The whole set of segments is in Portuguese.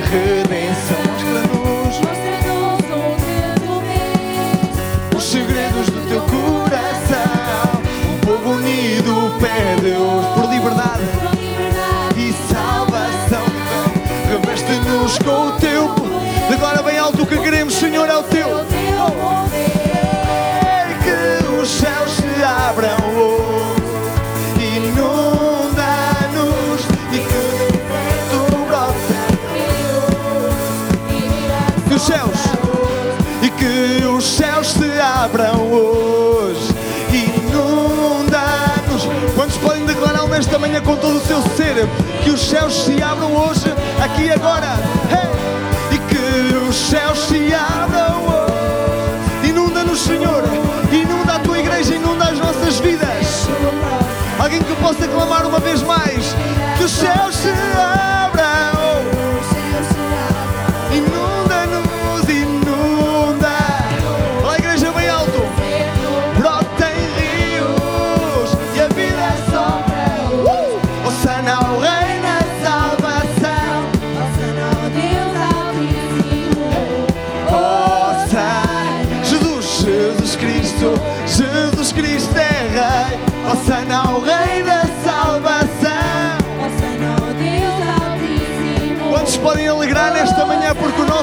redenção. Mostra-nos, mostra-nos onde dormes, os segredos do teu coração. O povo unido pede hoje por liberdade, por liberdade e salvação. Reveste-nos com o teu abram hoje. Inunda-nos. Quantos podem declarar nesta manhã com todo o seu ser que os céus se abram hoje, aqui e agora? Hey! E que os céus se abram hoje. Inunda-nos, Senhor. Inunda a tua igreja, inunda as nossas vidas. Alguém que possa clamar uma vez mais que os céus se abram.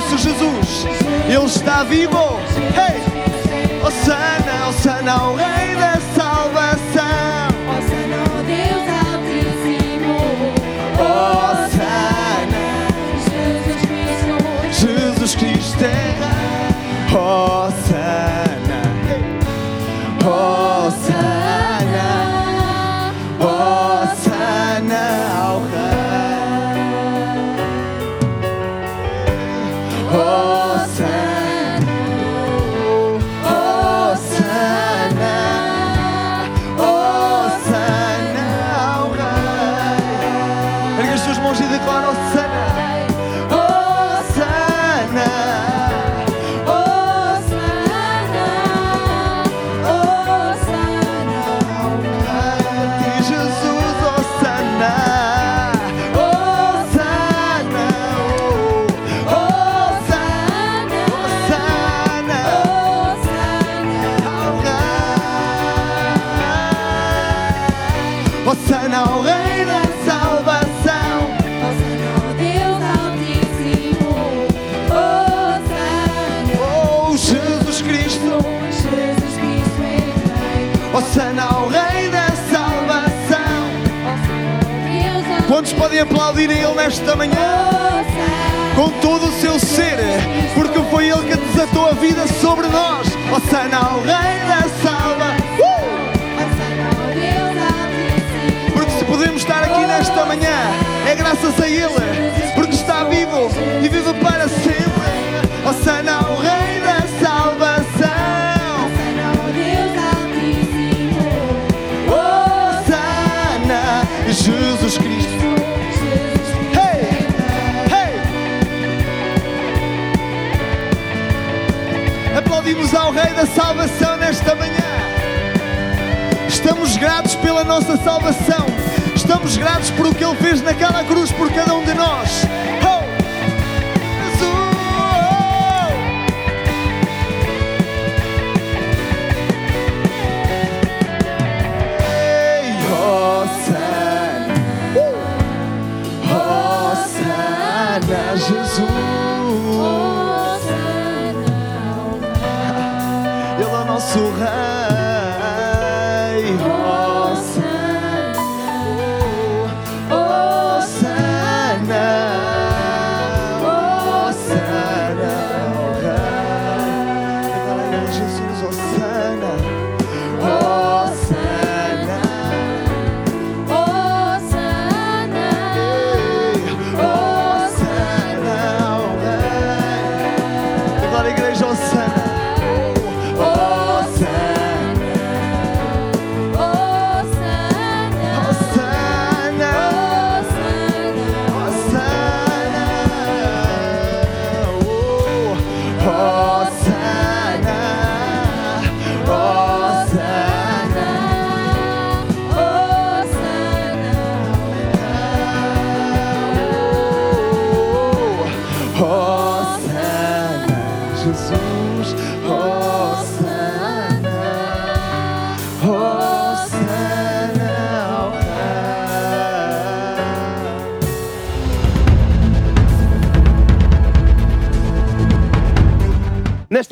nosso Jesus, Ele está vivo. Hey! Osana, Osana, o Rei das sana Salvação nesta manhã. Estamos gratos pela nossa salvação. Estamos gratos por o que Ele fez naquela cruz por cada um de nós.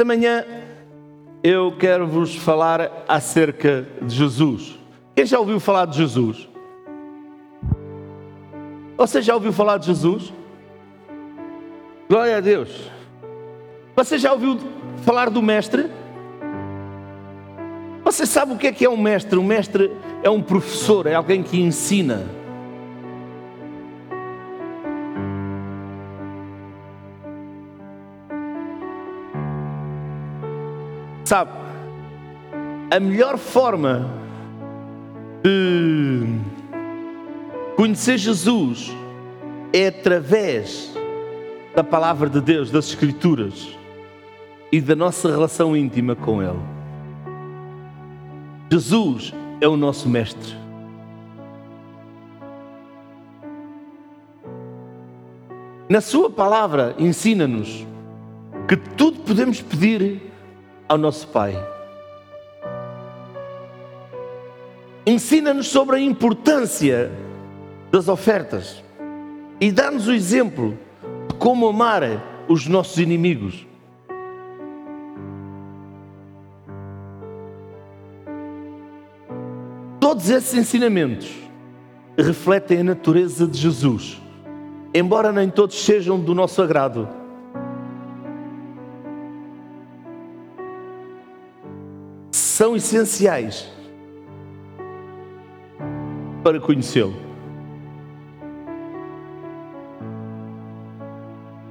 Nesta manhã eu quero vos falar acerca de Jesus. Quem já ouviu falar de Jesus? Você já ouviu falar de Jesus? Glória a Deus. Você já ouviu falar do Mestre? Você sabe o que é que é um mestre? Um mestre é um professor, é alguém que ensina. Sabe, a melhor forma de conhecer Jesus é através da palavra de Deus, das Escrituras e da nossa relação íntima com Ele. Jesus é o nosso Mestre. Na Sua palavra, ensina-nos que tudo podemos pedir ao nosso Pai. Ensina-nos sobre a importância das ofertas e dá-nos o exemplo de como amar os nossos inimigos. Todos esses ensinamentos refletem a natureza de Jesus, embora nem todos sejam do nosso agrado. São essenciais para conhecê-lo.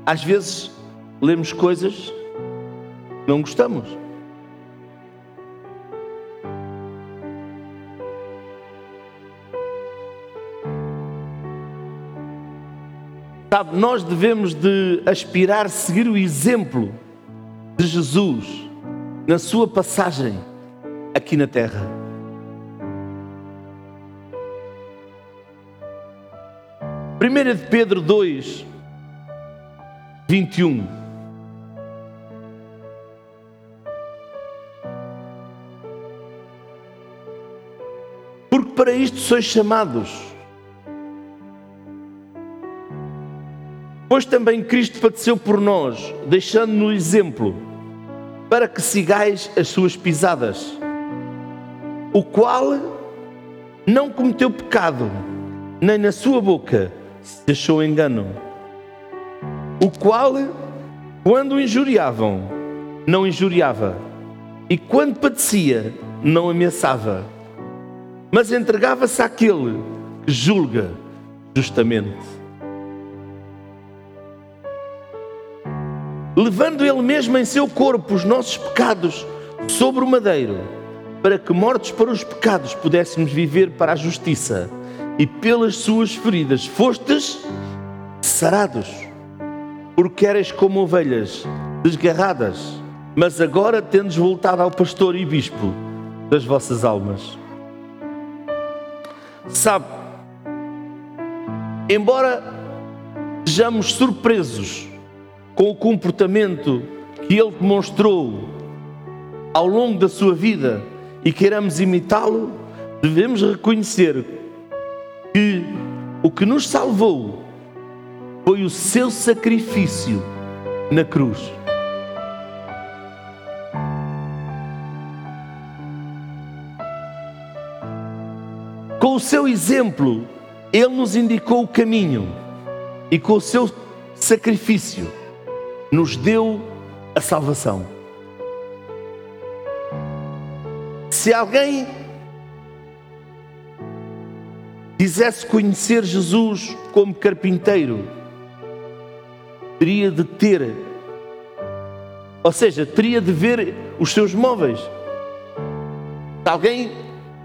Às vezes lemos coisas que não gostamos. Sabe, nós devemos de aspirar seguir o exemplo de Jesus na sua passagem aqui na terra. Primeira de Pedro 2, 21. Porque para isto sois chamados. Pois também Cristo padeceu por nós, deixando-nos exemplo, para que sigais as suas pisadas, o qual não cometeu pecado, nem na sua boca se achou engano o qual, quando o injuriavam, não injuriava, e quando padecia, não ameaçava, mas entregava-se àquele que julga justamente. Levando ele mesmo em seu corpo os nossos pecados sobre o madeiro, para que, mortos para os pecados, pudéssemos viver para a justiça, e pelas suas feridas fostes sarados porque eres como ovelhas desgarradas mas agora tendes voltado ao pastor e bispo das vossas almas. Sabe, embora sejamos surpresos com o comportamento que ele demonstrou ao longo da sua vida e queiramos imitá-lo, devemos reconhecer que o que nos salvou foi o seu sacrifício na cruz. Com o seu exemplo, ele nos indicou o caminho e com o seu sacrifício nos deu a salvação. Se alguém quisesse conhecer Jesus como carpinteiro, teria de ter, ou seja, teria de ver os seus móveis. Se alguém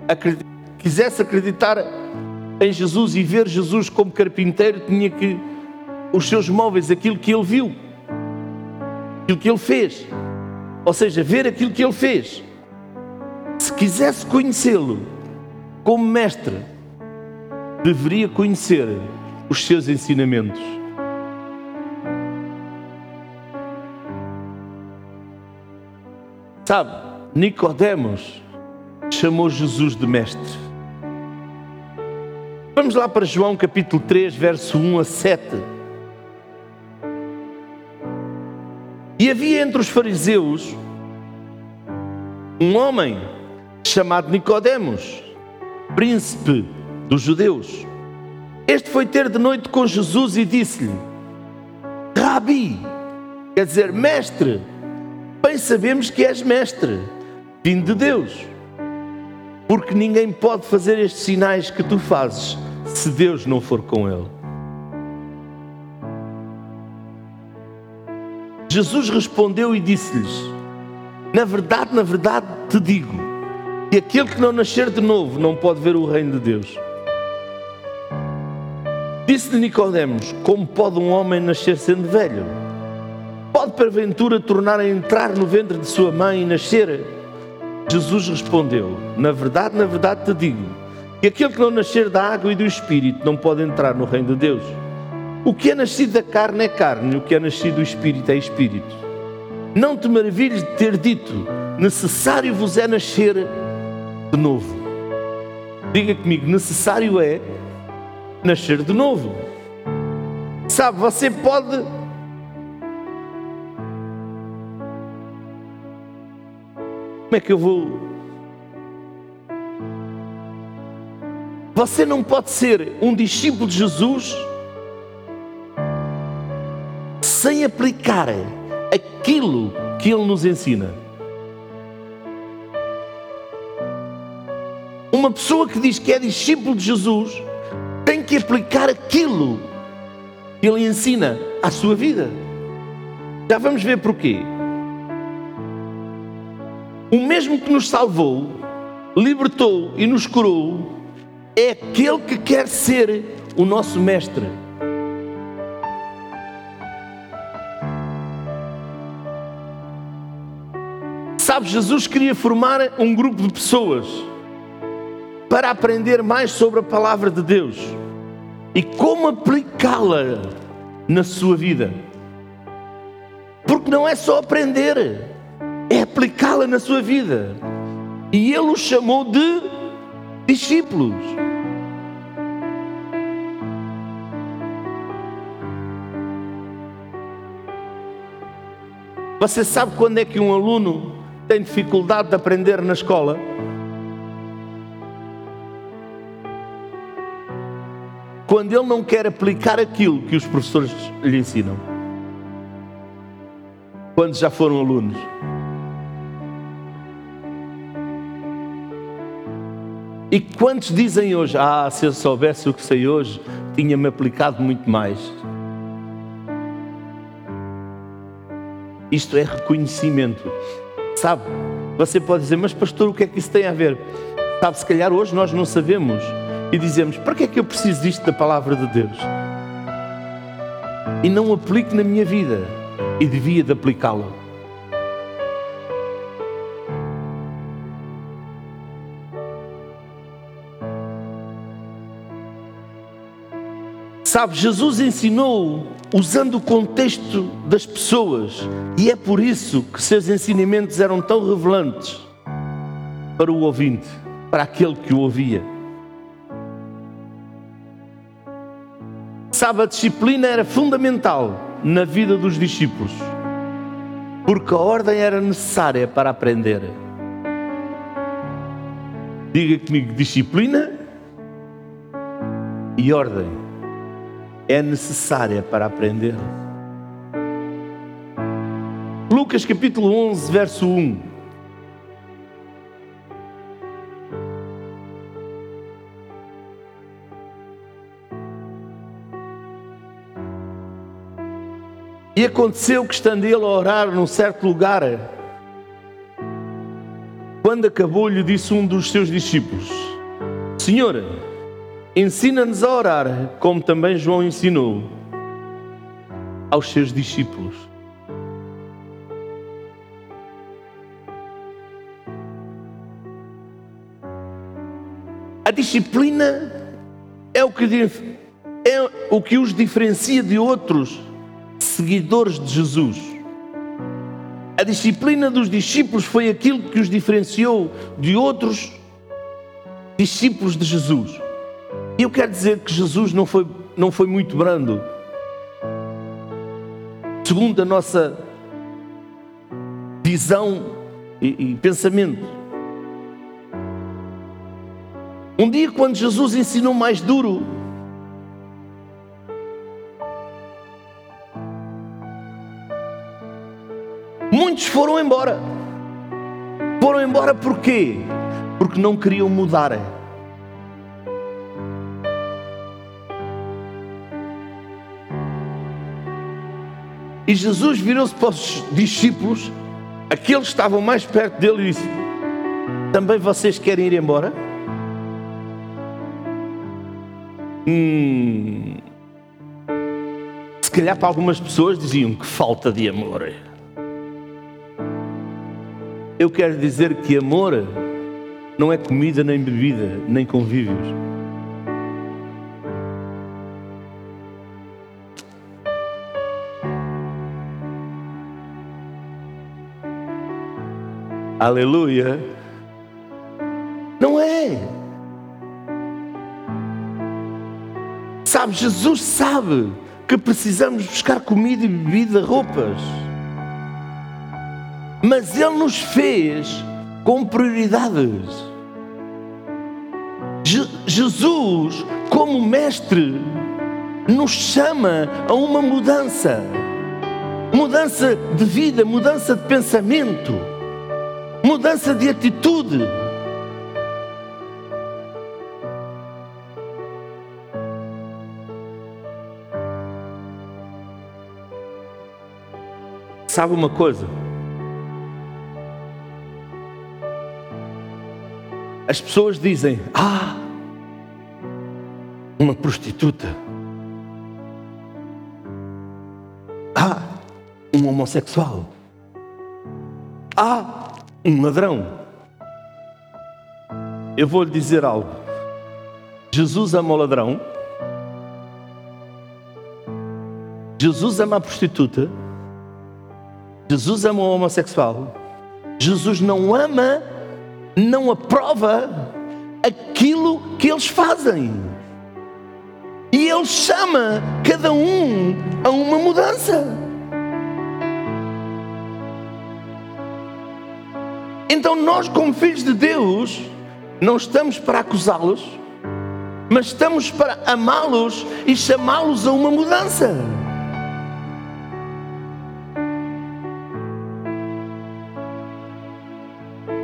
acredita, quisesse acreditar em Jesus e ver Jesus como carpinteiro, tinha que os seus móveis, aquilo que ele viu, aquilo que ele fez, ou seja, ver aquilo que ele fez. Se quisesse conhecê-lo como mestre, deveria conhecer os seus ensinamentos. Sabe, Nicodemos chamou Jesus de mestre. Vamos lá para João capítulo 3, verso 1 a 7. E havia entre os fariseus um homem chamado Nicodemos, príncipe dos judeus. Este foi ter de noite com Jesus e disse-lhe: Rabi, quer dizer, mestre, bem sabemos que és mestre, vindo de Deus, porque ninguém pode fazer estes sinais que tu fazes se Deus não for com ele. Jesus respondeu e disse-lhes: Na verdade, na verdade te digo, que aquele que não nascer de novo não pode ver o reino de Deus. Disse-lhe Nicodemos: Como pode um homem nascer sendo velho? Pode porventura tornar a entrar no ventre de sua mãe e nascer? Jesus respondeu: Na verdade, na verdade te digo, que aquele que não nascer da água e do espírito não pode entrar no reino de Deus. O que é nascido da carne é carne, o que é nascido do espírito é espírito. Não te maravilhes de ter dito: necessário vos é nascer de novo. Diga comigo: necessário é nascer de novo. Sabe, você pode. Como é que eu vou. Você não pode ser um discípulo de Jesus sem aplicar aquilo que Ele nos ensina. Uma pessoa que diz que é discípulo de Jesus tem que aplicar aquilo que ele ensina à sua vida. Já vamos ver porquê. O mesmo que nos salvou, libertou e nos curou, é aquele que quer ser o nosso mestre. Sabe, Jesus queria formar um grupo de pessoas para aprender mais sobre a palavra de Deus e como aplicá-la na sua vida. Porque não é só aprender, é aplicá-la na sua vida. E ele os chamou de discípulos. Você sabe quando é que um aluno tem dificuldade de aprender na escola? Quando ele não quer aplicar aquilo que os professores lhe ensinam. Quando já foram alunos. E quantos dizem hoje: Ah, se eu soubesse o que sei hoje, tinha-me aplicado muito mais. Isto é reconhecimento. Sabe? Você pode dizer, mas pastor, o que é que isso tem a ver? Sabe, se calhar hoje nós não sabemos e dizemos: para que é que eu preciso disto da palavra de Deus? E não aplico na minha vida e devia de aplicá-la. Sabe, Jesus ensinou usando o contexto das pessoas e é por isso que seus ensinamentos eram tão revelantes para o ouvinte, para aquele que o ouvia. Sabe, a disciplina era fundamental na vida dos discípulos, porque a ordem era necessária para aprender. Diga comigo: disciplina e ordem é necessária para aprender. Lucas capítulo 11, verso 1. E aconteceu que, estando ele a orar num certo lugar, quando acabou, lhe disse um dos seus discípulos: Senhor, ensina-nos a orar, como também João ensinou aos seus discípulos. A disciplina é o que, é o que os diferencia de outros seguidores de Jesus. A disciplina dos discípulos foi aquilo que os diferenciou de outros discípulos de Jesus. E eu quero dizer que Jesus não foi, não foi muito brando. Segundo a nossa visão e, e pensamento. Um dia, quando Jesus ensinou mais duro, Muitos foram embora. Foram embora por quê? Porque não queriam mudar. E Jesus virou-se para os discípulos, aqueles que estavam mais perto dele, e disse: Também vocês querem ir embora? Hum, se calhar para algumas pessoas diziam que falta de amor. Eu quero dizer que amor não é comida, nem bebida, nem convívios. Aleluia. Não é. Sabe, Jesus sabe que precisamos buscar comida e bebida, roupas mas Ele nos fez com prioridades. Je Jesus, como Mestre, nos chama a uma mudança mudança de vida, mudança de pensamento, mudança de atitude. Sabe uma coisa? As pessoas dizem: Ah, uma prostituta. Ah, um homossexual. Ah, um ladrão. Eu vou lhe dizer algo. Jesus ama o ladrão. Jesus ama a prostituta. Jesus ama o homossexual. Jesus não ama não aprova aquilo que eles fazem. E Ele chama cada um a uma mudança. Então, nós, como filhos de Deus, não estamos para acusá-los, mas estamos para amá-los e chamá-los a uma mudança.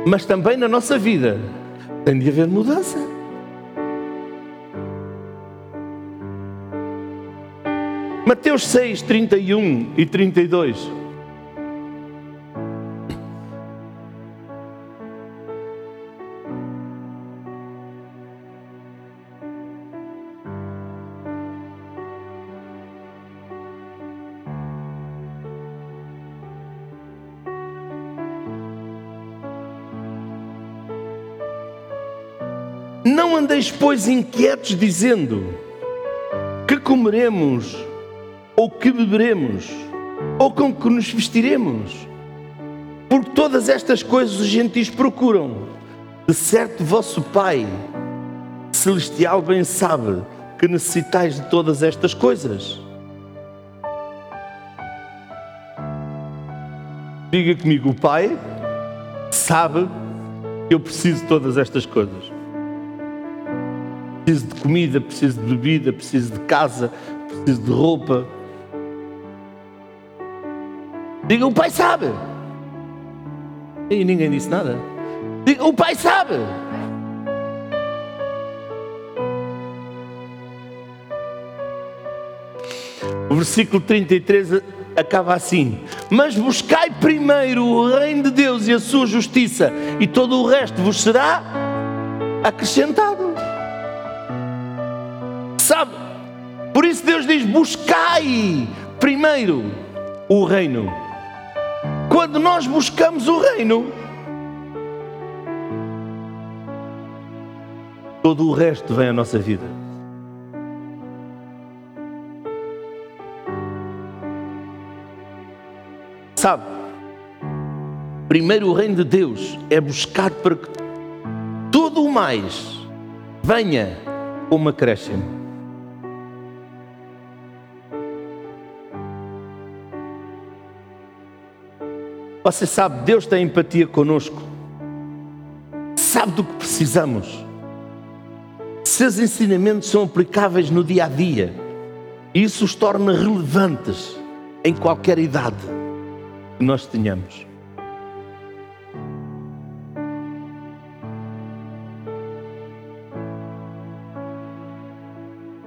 Mas também na nossa vida tem de haver mudança. Mateus 6, 31 e 32. Andeis, pois, inquietos, dizendo: Que comeremos, ou que beberemos, ou com que nos vestiremos. Porque todas estas coisas os gentis procuram. De certo, vosso Pai Celestial bem sabe que necessitais de todas estas coisas. Diga comigo, o Pai sabe que eu preciso de todas estas coisas. Preciso de comida, preciso de bebida, preciso de casa, preciso de roupa. Diga, o Pai sabe. E ninguém disse nada. Diga, o Pai sabe. O versículo 33 acaba assim: Mas buscai primeiro o reino de Deus e a sua justiça, e todo o resto vos será acrescentado. Sabe? Por isso Deus diz: Buscai primeiro o reino. Quando nós buscamos o reino, todo o resto vem à nossa vida. Sabe? Primeiro o reino de Deus é buscar para que tudo o mais venha como acréscimo. Você sabe, Deus tem empatia conosco, sabe do que precisamos. Seus ensinamentos são aplicáveis no dia a dia, e isso os torna relevantes em qualquer idade que nós tenhamos.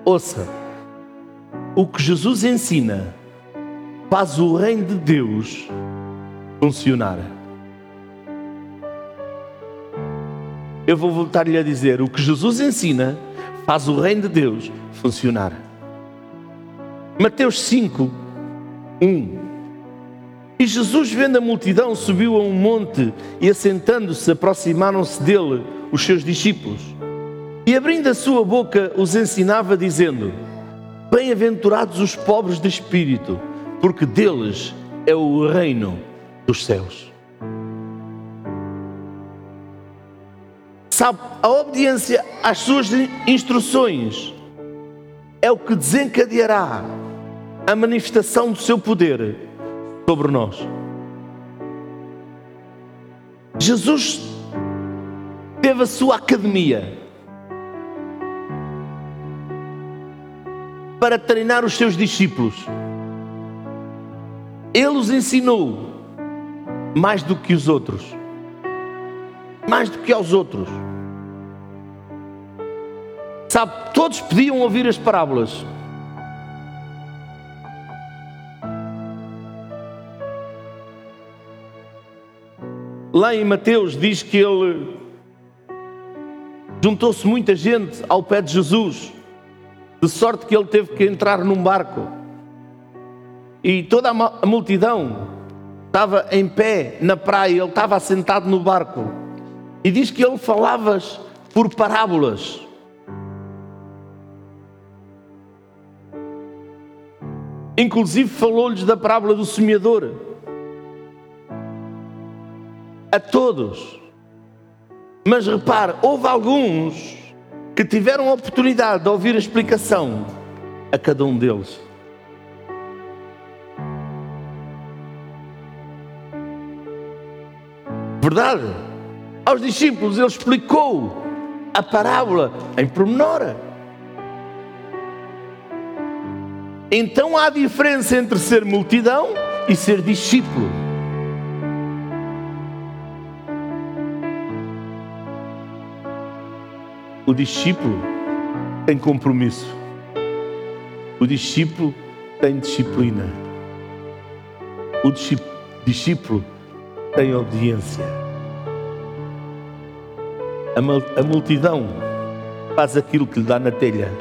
Ouça, o que Jesus ensina faz o reino de Deus funcionar. Eu vou voltar-lhe a dizer: o que Jesus ensina faz o reino de Deus funcionar. Mateus 5, 1. E Jesus, vendo a multidão, subiu a um monte e, assentando-se, aproximaram-se dele os seus discípulos. E abrindo a sua boca, os ensinava, dizendo: Bem-aventurados os pobres de espírito, porque deles é o reino dos céus. Sabe, a obediência às suas instruções é o que desencadeará a manifestação do seu poder sobre nós. Jesus teve a sua academia para treinar os seus discípulos. Ele os ensinou mais do que os outros, mais do que aos outros. Sabe, todos podiam ouvir as parábolas. Lá em Mateus diz que ele juntou-se muita gente ao pé de Jesus, de sorte que ele teve que entrar num barco. E toda a multidão estava em pé na praia, ele estava assentado no barco. E diz que ele falava por parábolas. Inclusive falou-lhes da parábola do semeador. A todos. Mas repare, houve alguns que tiveram a oportunidade de ouvir a explicação a cada um deles. Verdade? Aos discípulos ele explicou a parábola em pormenor. Então há diferença entre ser multidão e ser discípulo. O discípulo tem compromisso. O discípulo tem disciplina. O discípulo tem obediência. A multidão faz aquilo que lhe dá na telha.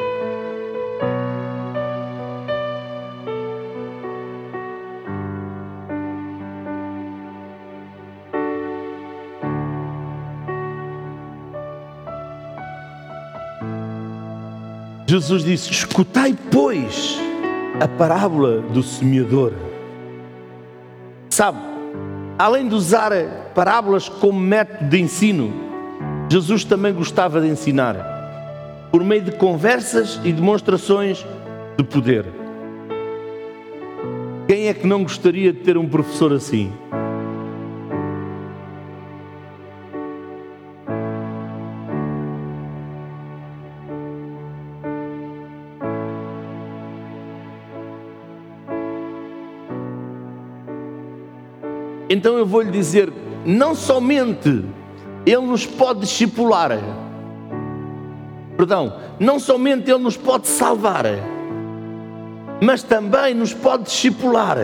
Jesus disse: Escutai, pois, a parábola do semeador. Sabe, além de usar parábolas como método de ensino, Jesus também gostava de ensinar por meio de conversas e demonstrações de poder. Quem é que não gostaria de ter um professor assim? Então eu vou lhe dizer, não somente Ele nos pode discipular, perdão, não somente Ele nos pode salvar, mas também nos pode discipular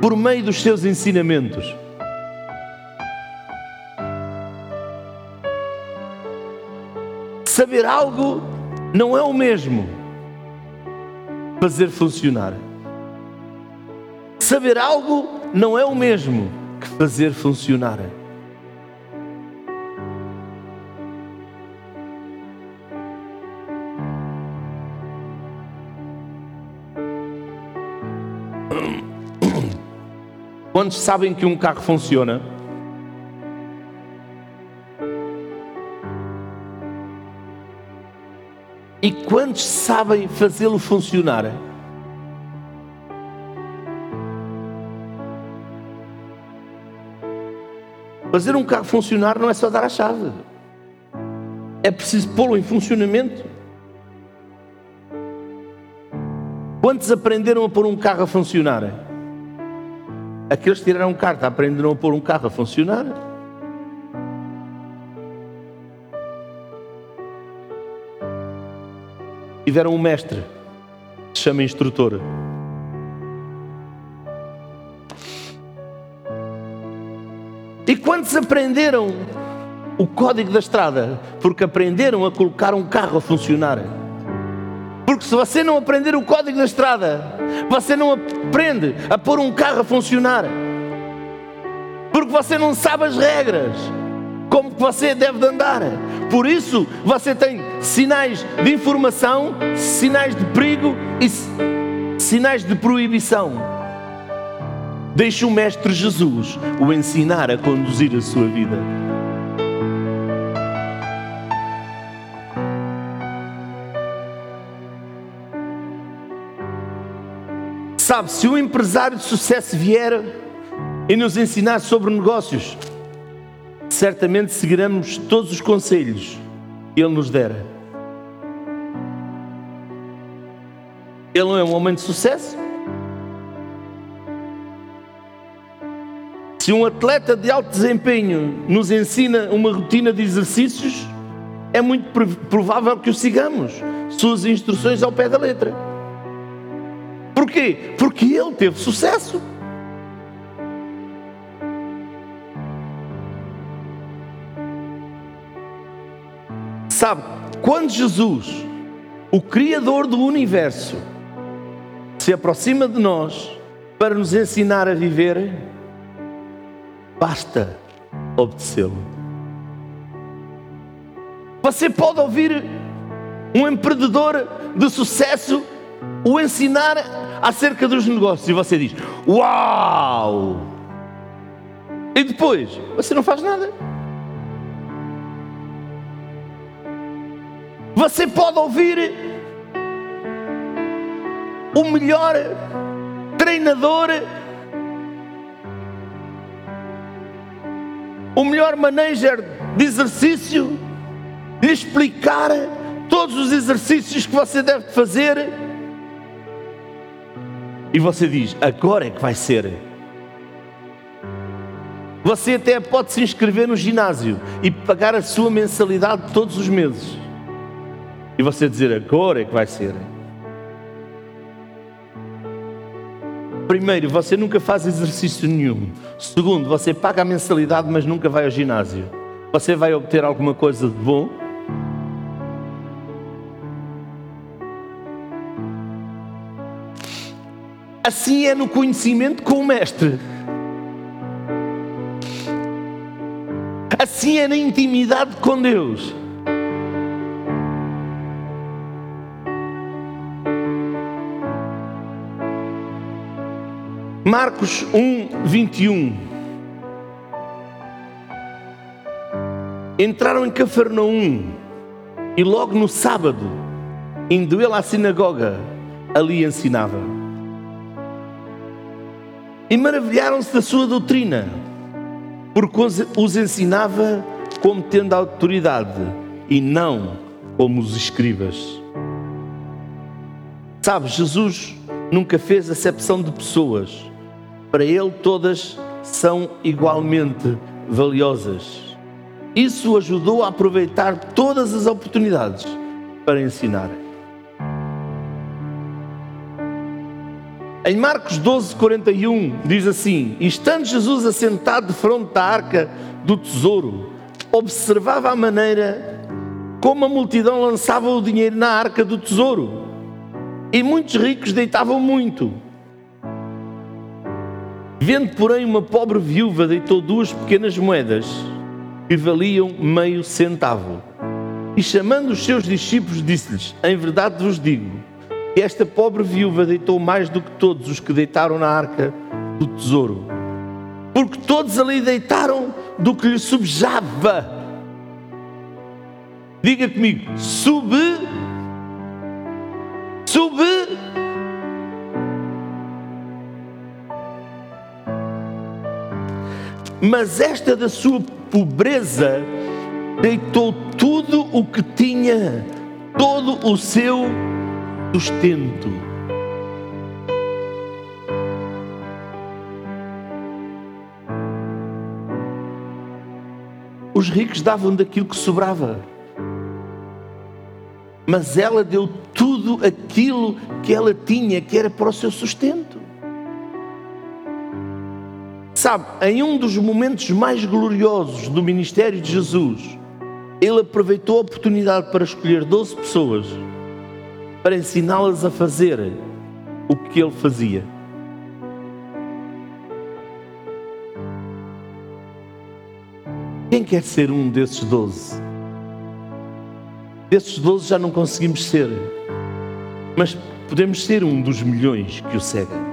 por meio dos seus ensinamentos. Saber algo não é o mesmo fazer funcionar. Saber algo não é o mesmo fazer funcionar. Quantos sabem que um carro funciona? E quantos sabem fazê-lo funcionar? Fazer um carro funcionar não é só dar a chave. É preciso pô-lo em funcionamento. Quantos aprenderam a pôr um carro a funcionar? Aqueles que tiraram carta aprenderam a pôr um carro a funcionar. Tiveram um mestre, que se chama instrutor. E quantos aprenderam o código da estrada? Porque aprenderam a colocar um carro a funcionar. Porque se você não aprender o código da estrada, você não aprende a pôr um carro a funcionar. Porque você não sabe as regras, como que você deve de andar. Por isso, você tem sinais de informação, sinais de perigo e sinais de proibição. Deixe o Mestre Jesus o ensinar a conduzir a sua vida. Sabe, se um empresário de sucesso vier e nos ensinar sobre negócios, certamente seguiremos todos os conselhos que ele nos dera. Ele não é um homem de sucesso? Se um atleta de alto desempenho nos ensina uma rotina de exercícios, é muito provável que o sigamos, suas instruções ao pé da letra. Porquê? Porque ele teve sucesso. Sabe, quando Jesus, o Criador do universo, se aproxima de nós para nos ensinar a viver, basta obedecê-lo. Você pode ouvir um empreendedor de sucesso o ensinar acerca dos negócios e você diz: Uau! E depois você não faz nada. Você pode ouvir o melhor treinador, o melhor manager de exercício, lhe explicar todos os exercícios que você deve fazer. E você diz: agora é que vai ser. Você até pode se inscrever no ginásio e pagar a sua mensalidade todos os meses. E você dizer: agora é que vai ser. Primeiro, você nunca faz exercício nenhum. Segundo, você paga a mensalidade, mas nunca vai ao ginásio. Você vai obter alguma coisa de bom? Assim é no conhecimento com o Mestre. Assim é na intimidade com Deus. Marcos 1, 21. Entraram em Cafarnaum e logo no sábado, indo ele à sinagoga, ali ensinava. E maravilharam-se da sua doutrina, porque os- ensinava como tendo autoridade e não como os escribas. Sabe, Jesus nunca fez acepção de pessoas. Para ele, todas são igualmente valiosas. Isso ajudou a aproveitar todas as oportunidades para ensinar. Em Marcos 12, 41, diz assim: estando Jesus assentado de fronte à arca do tesouro, observava a maneira como a multidão lançava o dinheiro na arca do tesouro. E muitos ricos deitavam muito. Vendo, porém, uma pobre viúva deitou duas pequenas moedas que valiam meio centavo. E chamando os seus discípulos, disse-lhes: Em verdade vos digo que esta pobre viúva deitou mais do que todos os que deitaram na arca do tesouro. Porque todos ali deitaram do que lhe subjava. Diga comigo: sub. Sub. Mas esta da sua pobreza deitou tudo o que tinha, todo o seu sustento. Os ricos davam daquilo que sobrava. Mas ela deu tudo aquilo que ela tinha, que era para o seu sustento. Sabe, em um dos momentos mais gloriosos do ministério de Jesus, ele aproveitou a oportunidade para escolher 12 pessoas para ensiná-las a fazer o que ele fazia. Quem quer ser um desses 12? Desses 12 já não conseguimos ser, mas podemos ser um dos milhões que o seguem.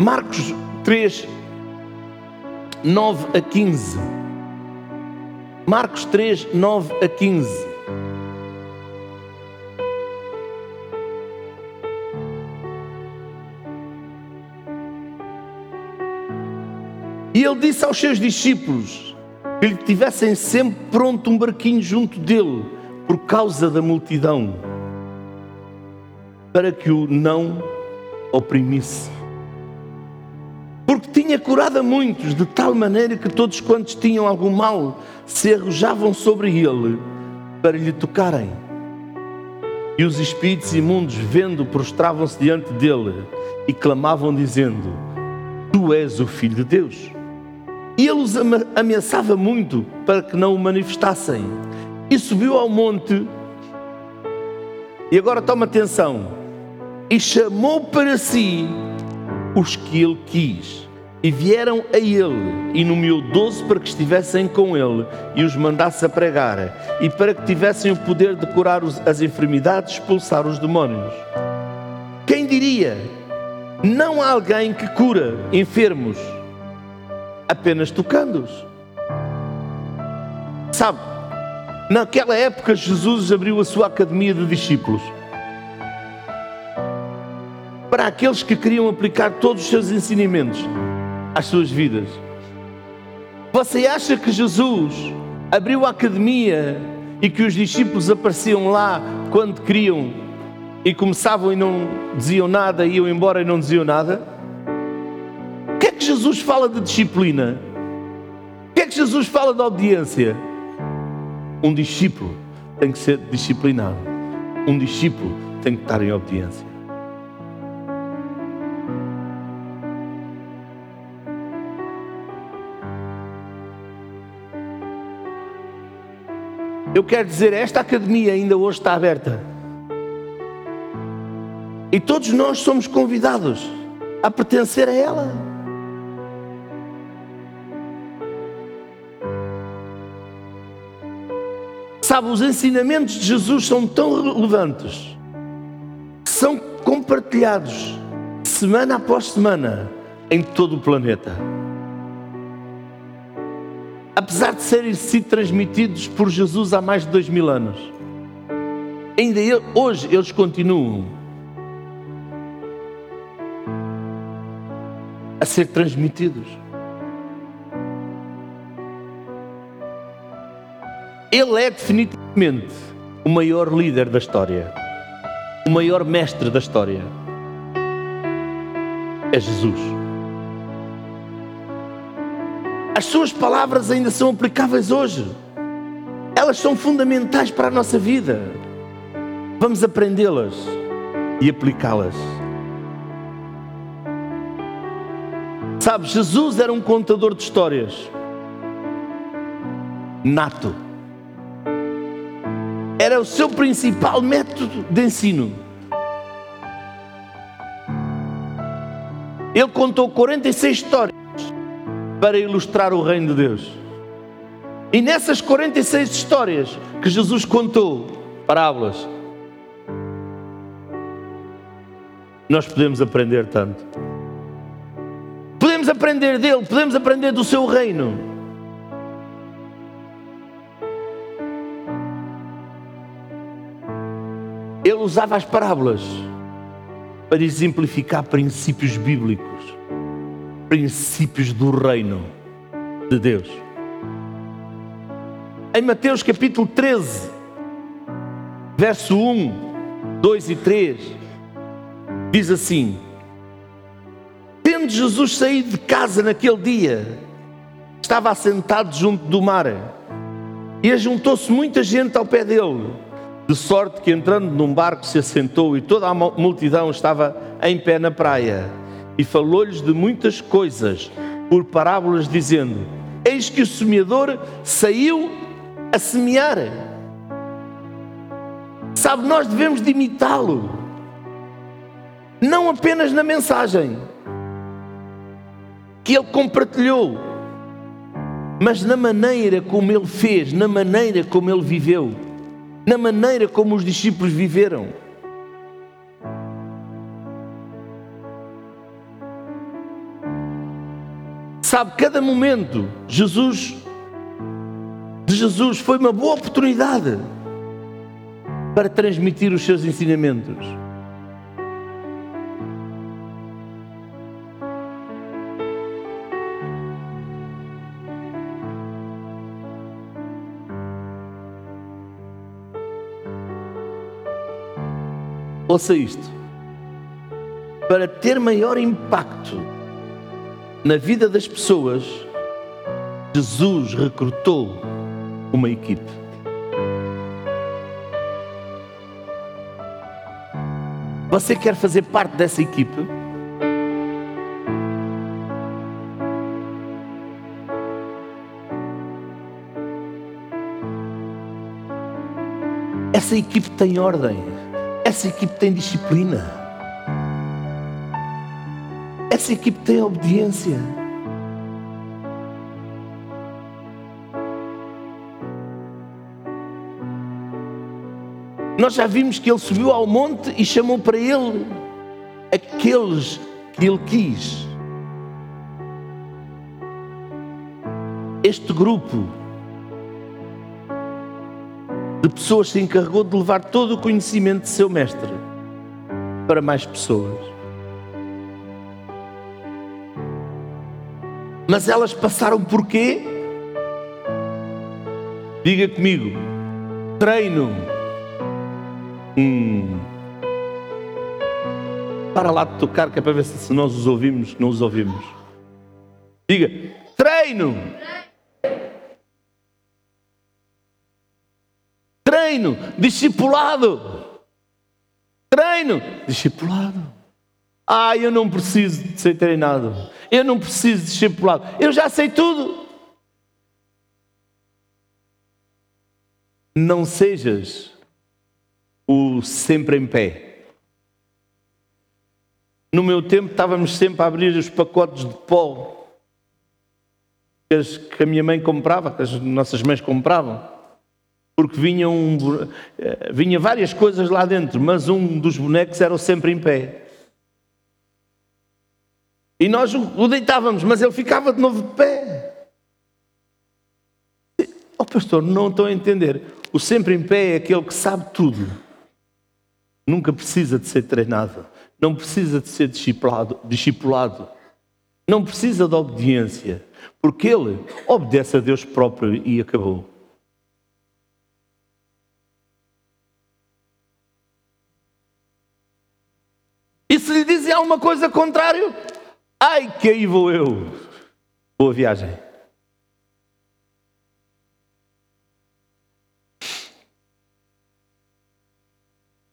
Marcos 3, 9 a 15. Marcos 3, 9 a 15. E ele disse aos seus discípulos que lhe tivessem sempre pronto um barquinho junto dele, por causa da multidão, para que o não oprimisse porque tinha curado a muitos, de tal maneira que todos quantos tinham algum mal se arrojavam sobre ele para lhe tocarem. E os espíritos imundos, vendo, prostravam-se diante dele e clamavam, dizendo: Tu és o Filho de Deus. E ele os ameaçava muito para que não o manifestassem. E subiu ao monte. E agora toma atenção. E chamou para si os que ele quis. E vieram a ele, e nomeou doze para que estivessem com ele, e os mandasse a pregar, e para que tivessem o poder de curar as enfermidades, expulsar os demónios. Quem diria? Não há alguém que cura enfermos apenas tocando-os. Sabe, naquela época Jesus abriu a sua academia de discípulos para aqueles que queriam aplicar todos os seus ensinamentos às suas vidas. Você acha que Jesus abriu a academia e que os discípulos apareciam lá quando queriam e começavam e não diziam nada, iam embora e não diziam nada? O que é que Jesus fala de disciplina? O que é que Jesus fala de obediência? Um discípulo tem que ser disciplinado. Um discípulo tem que estar em obediência. Eu quero dizer, esta academia ainda hoje está aberta. E todos nós somos convidados a pertencer a ela. Sabe, os ensinamentos de Jesus são tão relevantes, são compartilhados semana após semana em todo o planeta. Apesar de serem sido transmitidos por Jesus há mais de dois mil anos, ainda hoje eles continuam a ser transmitidos. Ele é definitivamente o maior líder da história, o maior mestre da história. É Jesus. As suas palavras ainda são aplicáveis hoje. Elas são fundamentais para a nossa vida. Vamos aprendê-las e aplicá-las. Sabe, Jesus era um contador de histórias. Nato. Era o seu principal método de ensino. Ele contou 46 histórias para ilustrar o reino de Deus. E nessas 46 histórias que Jesus contou, parábolas, nós podemos aprender tanto. Podemos aprender dele, podemos aprender do seu reino. Ele usava as parábolas para exemplificar princípios bíblicos, princípios do reino de Deus. Em Mateus capítulo 13, verso 1, 2 e 3, diz assim: Tendo Jesus saído de casa naquele dia, estava assentado junto do mar, e ajuntou-se muita gente ao pé dele, de sorte que entrando num barco se assentou, e toda a mu- multidão estava em pé na praia, e falou-lhes de muitas coisas, por parábolas, dizendo: Eis que o semeador saiu a semear. Sabe, nós devemos de imitá-lo, não apenas na mensagem que ele compartilhou, mas na maneira como ele fez, na maneira como ele viveu, na maneira como os discípulos viveram. Sabe, cada momento Jesus de Jesus foi uma boa oportunidade para transmitir os seus ensinamentos. Ouça isto. Para ter maior impacto na vida das pessoas, Jesus recrutou uma equipe. Você quer fazer parte dessa equipe? Essa equipe tem ordem. Essa equipe tem disciplina. Essa equipe tem obediência. Nós já vimos que ele subiu ao monte e chamou para ele aqueles que ele quis. Este grupo de pessoas se encarregou de levar todo o conhecimento de seu mestre para mais pessoas. Mas elas passaram por quê? Diga comigo. Treino. Hum. Para lá de tocar, que é para ver se nós os ouvimos, não os ouvimos. Diga, treino. Treino, discipulado. Treino, discipulado. Ah, eu não preciso de ser treinado. Eu não preciso de discipulado. Eu já sei tudo. Não sejas o sempre em pé. No meu tempo estávamos sempre a abrir os pacotes de pó que a minha mãe comprava, que as nossas mães compravam. porque vinha, um, eh, vinha várias coisas lá dentro, mas um dos bonecos era sempre em pé. E nós o deitávamos, mas ele ficava de novo de pé. Oh pastor, não estou a entender. O sempre em pé é aquele que sabe tudo. Nunca precisa de ser treinado. Não precisa de ser discipulado. discipulado. Não precisa de obediência. Porque ele obedece a Deus próprio e acabou. E se lhe dizem alguma coisa contrária, ai que aí vou eu. Boa viagem.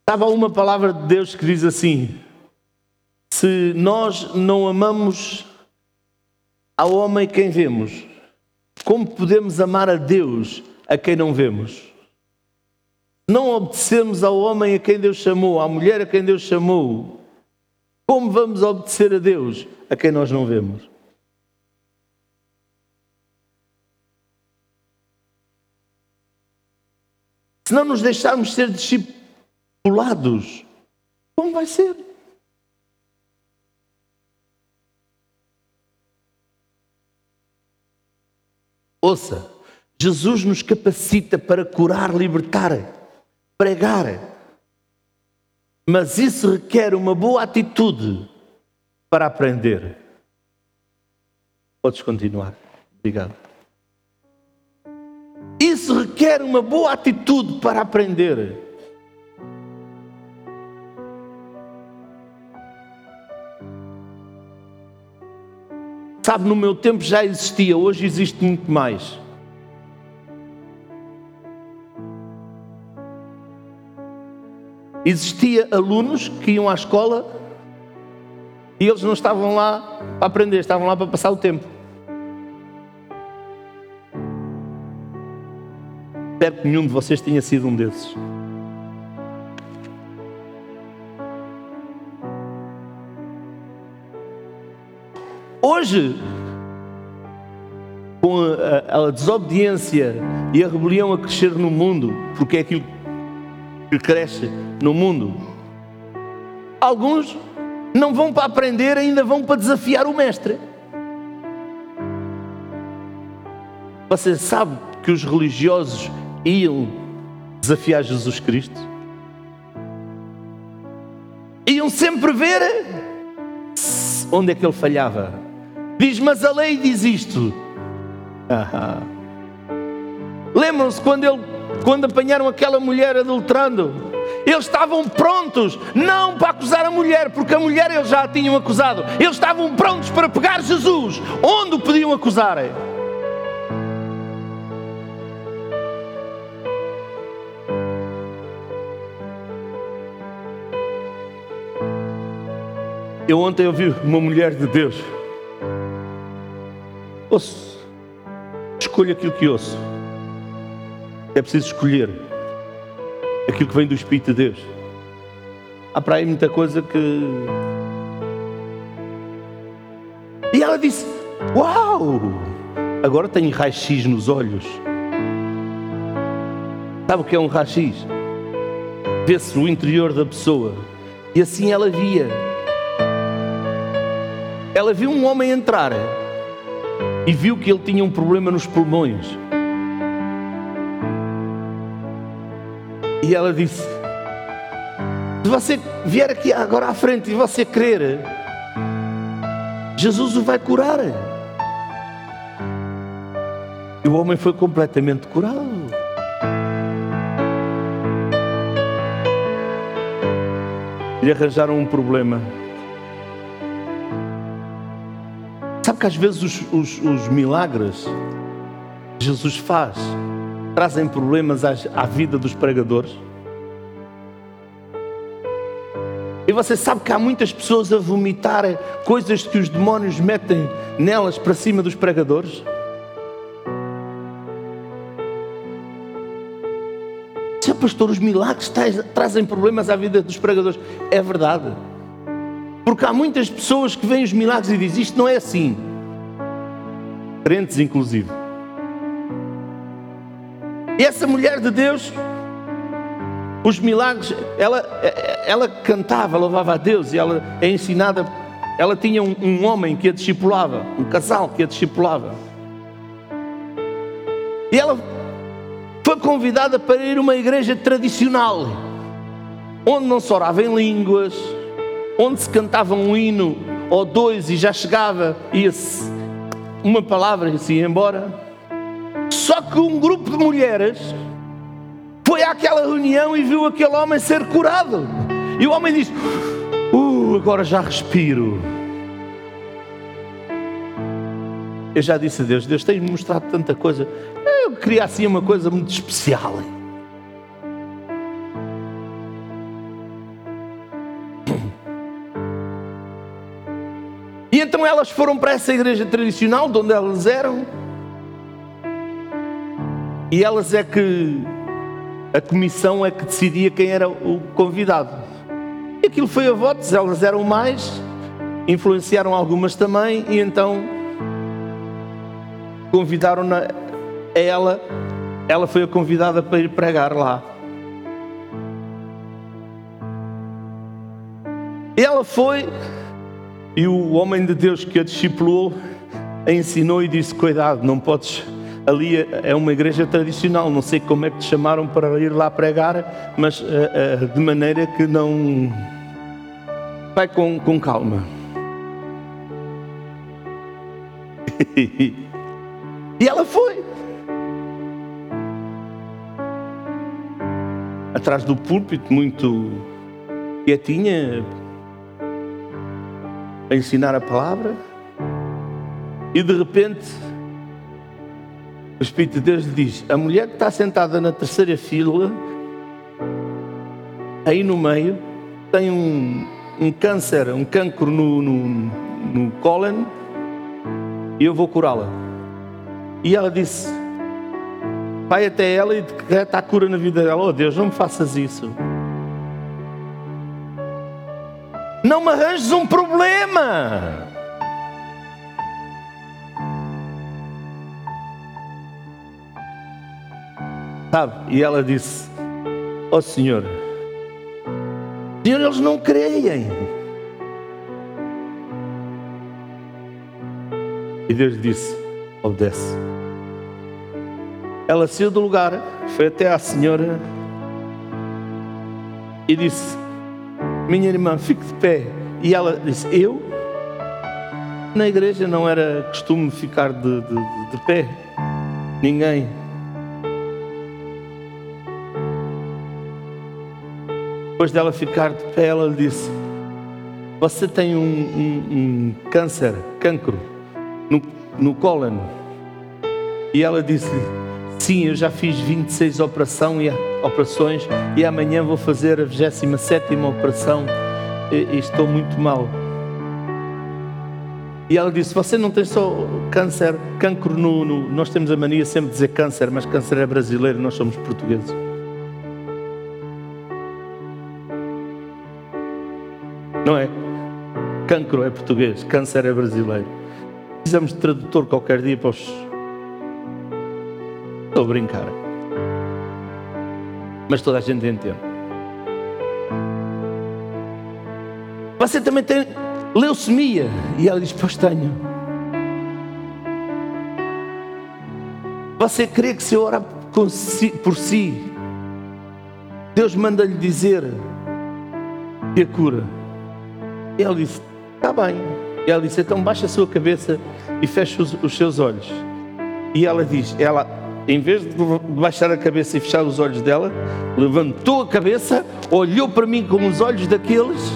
Sabe uma palavra de Deus que diz assim: se nós não amamos ao homem quem vemos, como podemos amar a Deus a quem não vemos? Não obedecemos ao homem a quem Deus chamou, à mulher a quem Deus chamou, como vamos obedecer a Deus a quem nós não vemos? Se não nos deixarmos ser discipulados, como vai ser? Ouça, Jesus nos capacita para curar, libertar, pregar. Mas isso requer uma boa atitude para aprender. Podes continuar. Obrigado. Isso requer uma boa atitude para aprender. Sabe, no meu tempo já existia, hoje existe muito mais. Existia alunos que iam à escola e eles não estavam lá para aprender, estavam lá para passar o tempo. Espero que nenhum de vocês tenha sido um desses. Hoje, com a, a, desobediência e a rebelião a crescer no mundo, porque é aquilo que cresce no mundo, alguns não vão para aprender, ainda vão para desafiar o Mestre. Você sabe que os religiosos iam desafiar Jesus Cristo? Iam sempre ver onde é que ele falhava. Diz, mas a lei diz isto. Lembram-se quando, ele, quando apanharam aquela mulher adulterando? Eles estavam prontos, não para acusar a mulher, porque a mulher eles já a tinham acusado. Eles estavam prontos para pegar Jesus. Onde o podiam acusar? Eu ontem ouvi uma mulher de Deus Ouço. Escolha aquilo que ouço. É preciso escolher aquilo que vem do Espírito de Deus. Há para aí muita coisa que. E ela disse: Uau! Agora tenho raio-x nos olhos. Sabe o que é um raio-x? Vê-se o interior da pessoa. E assim ela via. Ela viu um homem entrar e viu que ele tinha um problema nos pulmões. E ela disse: Se você vier aqui agora à frente e você crer, Jesus o vai curar. E o homem foi completamente curado. Lhe arranjaram um problema Sabe que às vezes os, os, os milagres Jesus faz trazem problemas à vida dos pregadores? E você sabe que há muitas pessoas a vomitar coisas que os demónios metem nelas para cima dos pregadores? Se pastor, os milagres trazem problemas à vida dos pregadores. É verdade. Porque há muitas pessoas que veem os milagres e dizem isto não é assim. Crentes, inclusive. E essa mulher de Deus, os milagres, ela, ela cantava, louvava a Deus e ela é ensinada. Ela tinha um, um homem que a discipulava, um casal que a discipulava. E ela foi convidada para ir a uma igreja tradicional, onde não se orava em línguas, onde se cantava um hino ou dois e já chegava, ia-se uma palavra e se ia embora. Só que um grupo de mulheres foi àquela reunião e viu aquele homem ser curado. E o homem disse: Uh, agora já respiro. Eu já disse a Deus: Deus tem-me mostrado tanta coisa. Eu queria assim uma coisa muito especial. E então elas foram para essa igreja tradicional de onde elas eram. E elas é que a comissão é que decidia quem era o convidado. E aquilo foi a votos, elas eram mais, influenciaram algumas também, e então convidaram a ela, ela foi a convidada para ir pregar lá. E ela foi, e o homem de Deus que a discipulou a ensinou e disse: Cuidado, não podes ali é uma igreja tradicional, não sei como é que te chamaram para ir lá pregar, mas uh, uh, de maneira que não. Vai com, com calma. e ela foi. Atrás do púlpito, muito quietinha, a ensinar a palavra, e de repente o Espírito de Deus lhe diz: a mulher que está sentada na terceira fila, aí no meio, tem um, um câncer, um cancro no, no, no cólon, e eu vou curá-la. E ela disse: vai até ela e decreta a cura na vida dela. Oh Deus, não me faças isso. Não me arranjes um problema. Sabe? E ela disse: Ó oh, Senhor, Senhor, eles não creem. E Deus disse: Obedece. Ela saiu do lugar, foi até à senhora e disse: Minha irmã, fique de pé. E ela disse: Eu? Na igreja não era costume ficar de, de, de pé. Ninguém. Depois dela ficar de pé, ela lhe disse: Você tem um, um, um câncer, cancro, no, no cólon. E ela disse: Sim, eu já fiz 26 operação e, operações e amanhã vou fazer a 27 operação e, e estou muito mal. E ela disse: Você não tem só câncer, cancro no, no, Nós temos a mania sempre de dizer câncer, mas câncer é brasileiro, nós somos portugueses. Não é? Cancro é português, câncer é brasileiro. Precisamos de tradutor qualquer dia para os. Estou a brincar. Mas toda a gente entende. Você também tem leucemia. E ela diz: Pois tenho. Você crê que se ora por si, Deus manda-lhe dizer que a cura. E ela disse: Está bem. E ela disse: Então baixa a sua cabeça e fecha os, os seus olhos. E ela diz: Ela, em vez de baixar a cabeça e fechar os olhos dela, levantou a cabeça, olhou para mim com os olhos daqueles.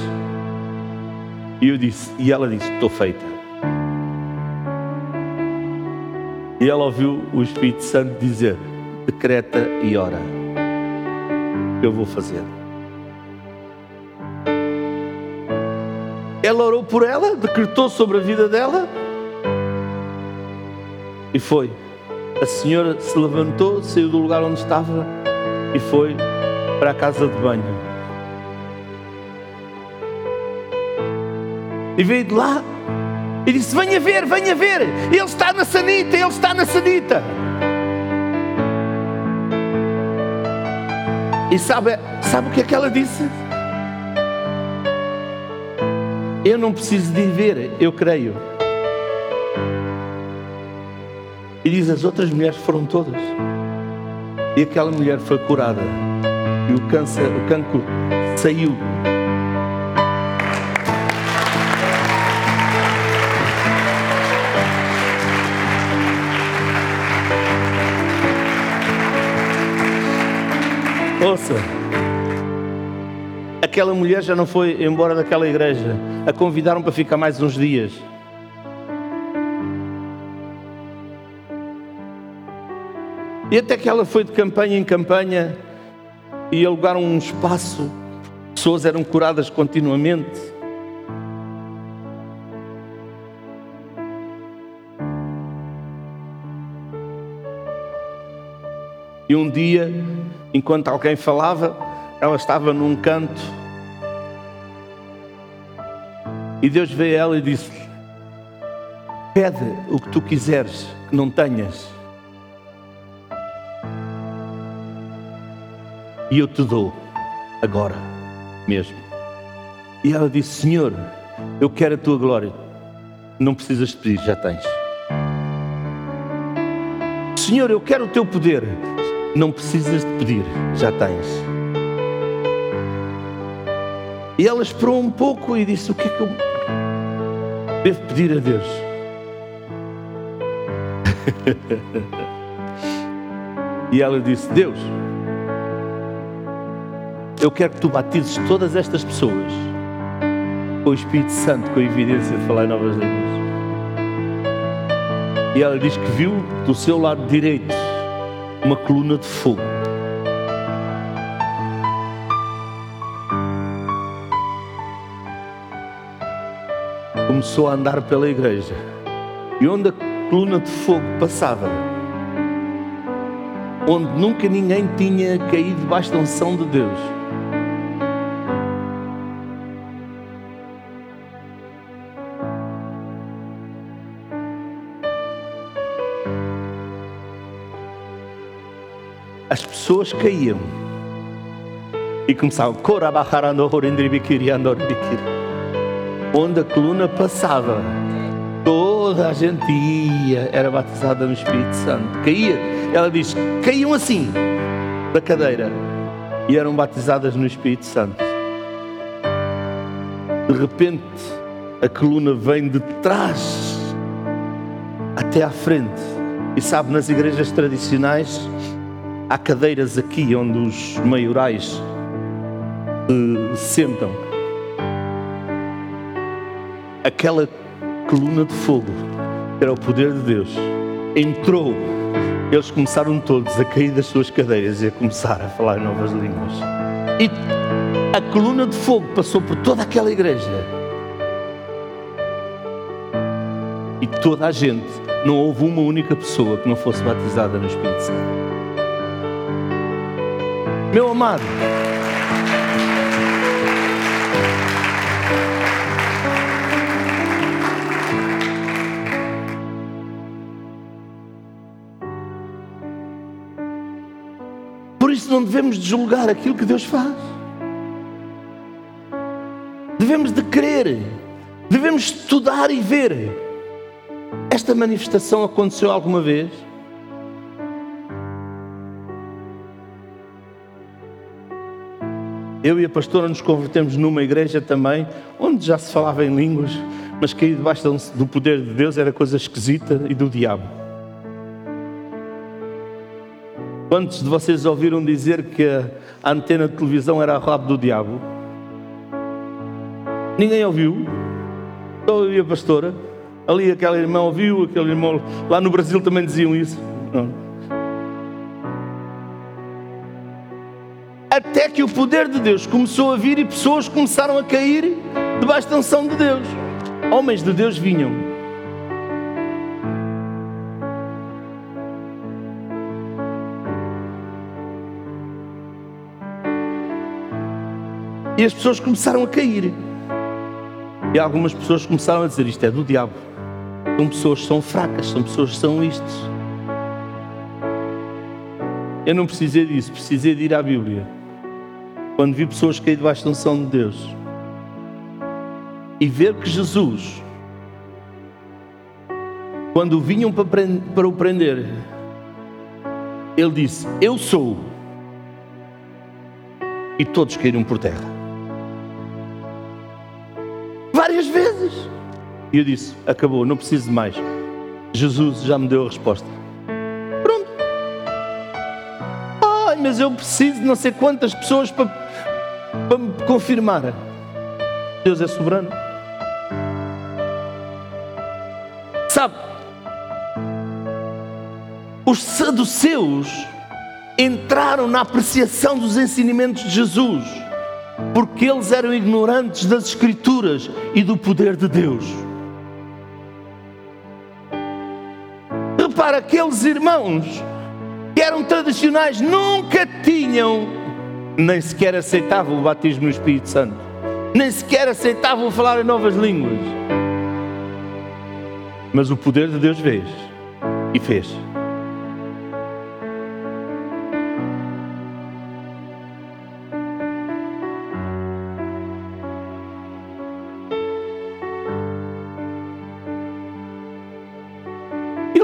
E eu disse: E ela disse: Estou feita. E ela ouviu o Espírito Santo dizer: Decreta e ora. Eu vou fazer. Ela orou por ela, decretou sobre a vida dela e foi. A senhora se levantou, saiu do lugar onde estava e foi para a casa de banho. E veio de lá e disse: Venha ver, venha ver, ele está na sanita, ele está na sanita. E sabe, sabe o que é que ela disse? Eu não preciso de ver, eu creio. E diz: as outras mulheres foram todas. E aquela mulher foi curada. E o câncer, o cancro saiu. Ouça, aquela mulher já não foi embora daquela igreja. A convidaram para ficar mais uns dias. E até que ela foi de campanha em campanha e alugaram um espaço, pessoas eram curadas continuamente. E um dia, enquanto alguém falava, ela estava num canto e Deus veio a ela e disse: Pede o que tu quiseres que não tenhas. e eu te dou agora mesmo. E ela disse: Senhor, eu quero a tua glória. Não precisas pedir, já tens. Senhor, eu quero o teu poder. Não precisas de pedir, já tens. E ela esperou um pouco e disse: O que é que eu devo pedir a Deus? e ela disse: Deus, eu quero que tu batizes todas estas pessoas com o Espírito Santo, com a evidência de falar em novas línguas. E ela diz que viu do seu lado direito uma coluna de fogo. Começou a andar pela igreja. E onde a coluna de fogo passava, onde nunca ninguém tinha caído debaixo da unção de Deus, as pessoas caíam e começavam onde a coluna passava. Toda a gente ia era batizada no Espírito Santo. Caía, ela diz, caíam assim da cadeira. E eram batizadas no Espírito Santo. De repente a coluna vem de trás até à frente. E sabe, nas igrejas tradicionais há cadeiras aqui onde os maiorais se sentam. Aquela coluna de fogo era o poder de Deus. Entrou, eles começaram todos a cair das suas cadeiras e a começar a falar em novas línguas. E a coluna de fogo passou por toda aquela igreja. E toda a gente, não houve uma única pessoa que não fosse batizada no Espírito Santo. Meu amado, por isso não devemos julgar aquilo que Deus faz. Devemos de crer, devemos estudar e ver. Esta manifestação aconteceu alguma vez? Eu e a pastora nos convertemos numa igreja também, onde já se falava em línguas, mas cair debaixo do poder de Deus era coisa esquisita e do diabo. Quantos de vocês ouviram dizer que a antena de televisão era a rabo do diabo? Ninguém ouviu? Só eu a pastora. Ali aquela irmã ouviu, aquele irmão. Lá no Brasil também diziam isso. Não. Até que o poder de Deus começou a vir e pessoas começaram a cair debaixo da unção de Deus. Homens de Deus vinham. E as pessoas começaram a cair. E algumas pessoas começaram a dizer: Isto é do diabo. São pessoas que são fracas, são pessoas que são isto. Eu não precisei disso, precisei de ir à Bíblia quando vi pessoas cair debaixo da unção de Deus e ver que Jesus, quando vinham para, o prender, ele disse: Eu sou. E todos caíram por terra. E eu disse: Acabou, não preciso de mais. Jesus já me deu a resposta. Pronto. Ai, mas eu preciso de não sei quantas pessoas para, para me confirmar. Deus é soberano. Sabe, os saduceus entraram na apreciação dos ensinamentos de Jesus, porque eles eram ignorantes das Escrituras e do poder de Deus. Repara, aqueles irmãos que eram tradicionais nunca tinham, nem sequer aceitavam o batismo no Espírito Santo, nem sequer aceitavam falar em novas línguas. Mas o poder de Deus fez e fez.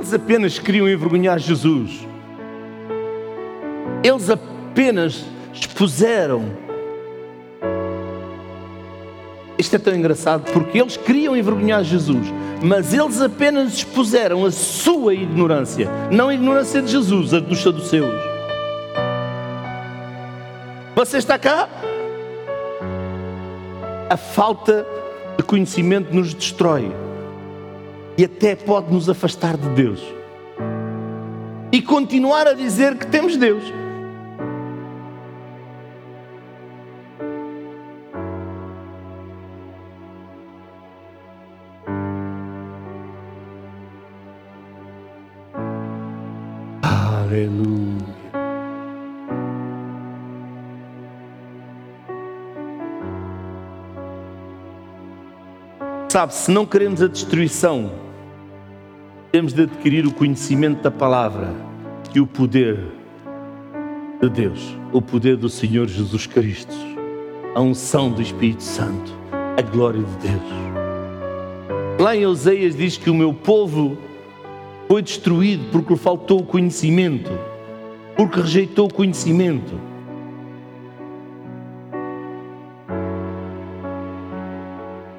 Eles apenas queriam envergonhar Jesus. Eles apenas expuseram. Isto é tão engraçado porque eles queriam envergonhar Jesus, mas eles apenas expuseram a sua ignorância, não a ignorância de Jesus, a dos saduceus. Você está cá? A falta de conhecimento nos destrói e até pode nos afastar de Deus e continuar a dizer que temos Deus. Aleluia. Sabe, se não queremos a destruição, temos de adquirir o conhecimento da palavra e o poder de Deus, o poder do Senhor Jesus Cristo, a unção do Espírito Santo, a glória de Deus. Lá em Oseias diz que o meu povo foi destruído porque lhe faltou o conhecimento, porque rejeitou o conhecimento.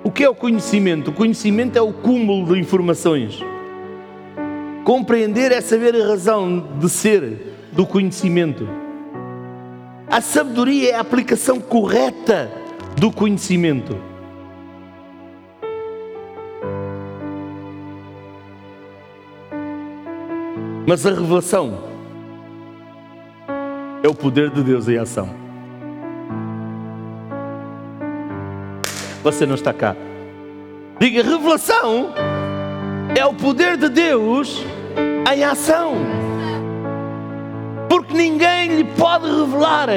O que é o conhecimento? O conhecimento é o cúmulo de informações. Compreender é saber a razão de ser do conhecimento. A sabedoria é a aplicação correta do conhecimento. Mas a revelação é o poder de Deus em ação. Você não está cá. Diga, revelação é o poder de Deus em ação. Porque ninguém lhe pode revelar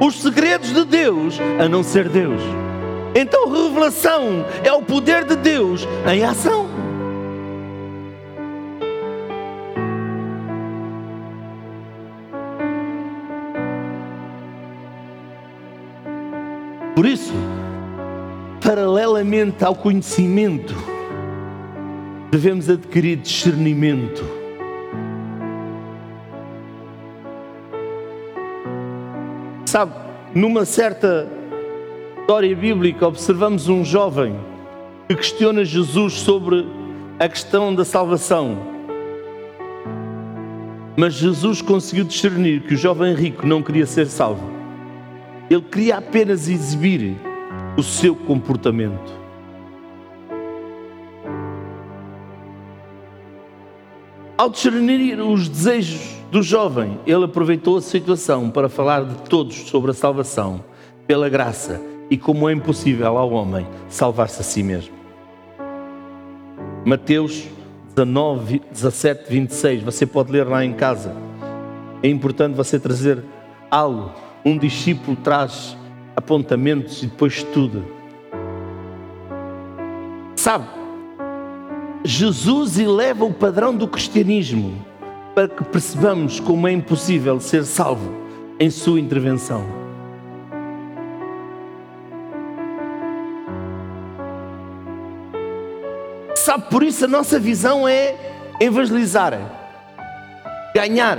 os segredos de Deus a não ser Deus. Então, revelação é o poder de Deus em ação. Por isso, paralelamente ao conhecimento, devemos adquirir discernimento. Sabe, numa certa história bíblica, observamos um jovem que questiona Jesus sobre a questão da salvação. Mas Jesus conseguiu discernir que o jovem rico não queria ser salvo. Ele queria apenas exibir o seu comportamento. Ao discernir os desejos do jovem, ele aproveitou a situação para falar de todos sobre a salvação, pela graça e como é impossível ao homem salvar-se a si mesmo. Mateus 19, 17, 26, você pode ler lá em casa. É importante você trazer algo. Um discípulo traz apontamentos e depois estuda. Sabe, Jesus eleva o padrão do cristianismo para que percebamos como é impossível ser salvo em sua intervenção. Sabe, por isso a nossa visão é evangelizar, ganhar,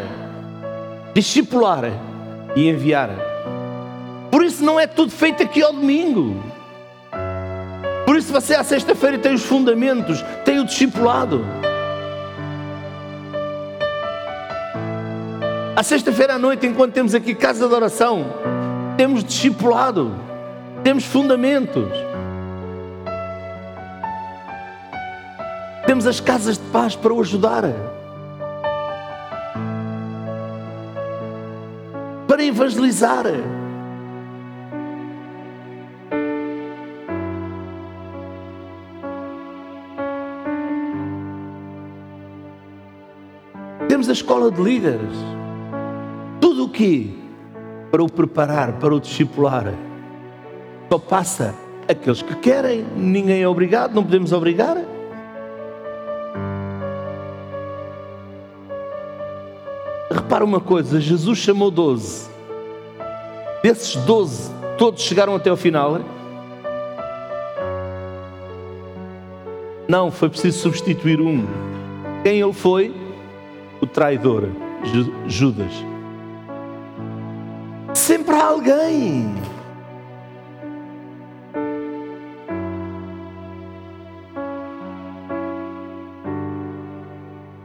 discipular e enviar. Por isso não é tudo feito aqui ao domingo. Por isso você à sexta-feira tem os fundamentos, tem o discipulado. À sexta-feira à noite, enquanto temos aqui casa de oração, temos discipulado, temos fundamentos. Temos as casas de paz para o ajudar. Para evangelizar. Temos a escola de líderes. Tudo o que para o preparar, para o discipular. Só passa aqueles que querem, ninguém é obrigado, não podemos obrigar. Repara uma coisa: Jesus chamou doze. Desses doze, todos chegaram até o final. Não, foi preciso substituir um. Quem ele foi? O traidor, Judas. Sempre há alguém.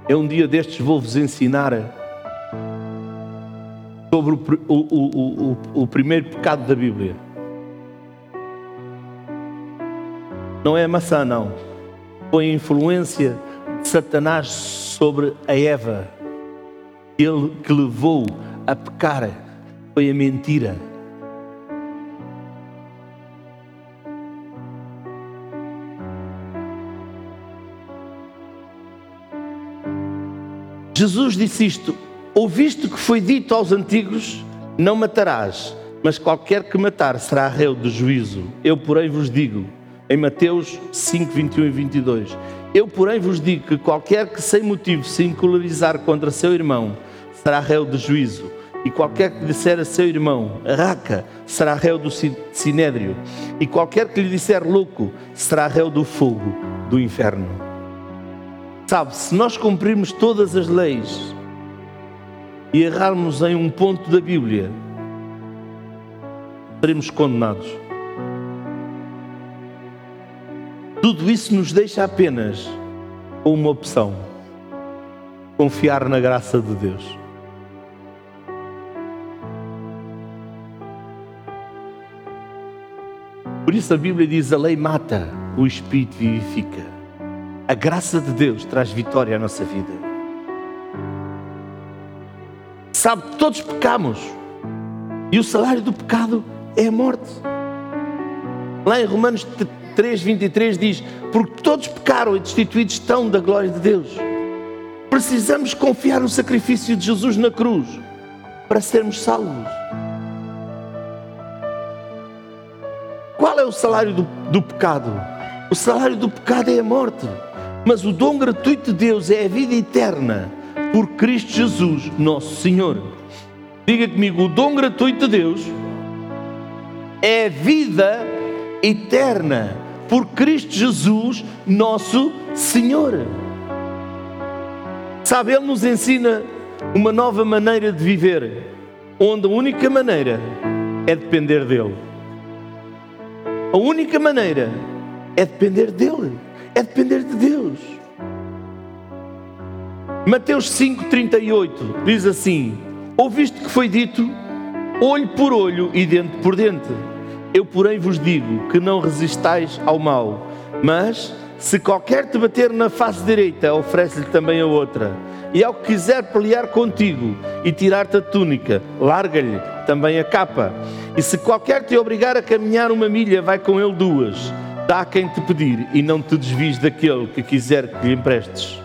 É um dia destes vou-vos ensinar sobre o, o, o, o, primeiro pecado da Bíblia. Não é maçã, não. Foi a influência Satanás sobre a Eva. Ele que levou a pecar foi a mentira. Jesus disse isto: Ouviste que foi dito aos antigos: Não matarás, mas qualquer que matar será réu de juízo. Eu, porém, vos digo, em Mateus 5, 21 e 22, eu, porém, vos digo que qualquer que sem motivo se encolarizar contra seu irmão será réu de juízo. E qualquer que disser a seu irmão, raca, será réu do sinédrio. E qualquer que lhe disser louco, será réu do fogo do inferno. Sabe, se nós cumprirmos todas as leis e errarmos em um ponto da Bíblia, seremos condenados. Tudo isso nos deixa apenas uma opção: confiar na graça de Deus. Por isso a Bíblia diz: a lei mata, o Espírito vivifica. A graça de Deus traz vitória à nossa vida. Sabe, todos pecamos. E o salário do pecado é a morte. Lá em Romanos 3, 23 diz: Porque todos pecaram e destituídos estão da glória de Deus. Precisamos confiar no sacrifício de Jesus na cruz para sermos salvos. Qual é o salário do, do pecado? O salário do pecado é a morte. Mas o dom gratuito de Deus é a vida eterna por Cristo Jesus, nosso Senhor. Diga comigo: o dom gratuito de Deus é vida eterna por Cristo Jesus, nosso Senhor. Sabe, Ele nos ensina uma nova maneira de viver, onde a única maneira é depender dEle. A única maneira é depender dele, é depender de Deus. Mateus 5,38 diz assim: Ouviste que foi dito, olho por olho e dente por dente. Eu, porém, vos digo que não resistais ao mal, mas se qualquer te bater na face direita, oferece-lhe também a outra. E ao que quiser pelear contigo e tirar-te a túnica, larga-lhe também a capa. E se qualquer te obrigar a caminhar uma milha, vai com ele duas. Dá a quem te pedir e não te desvies daquele que quiser que lhe emprestes.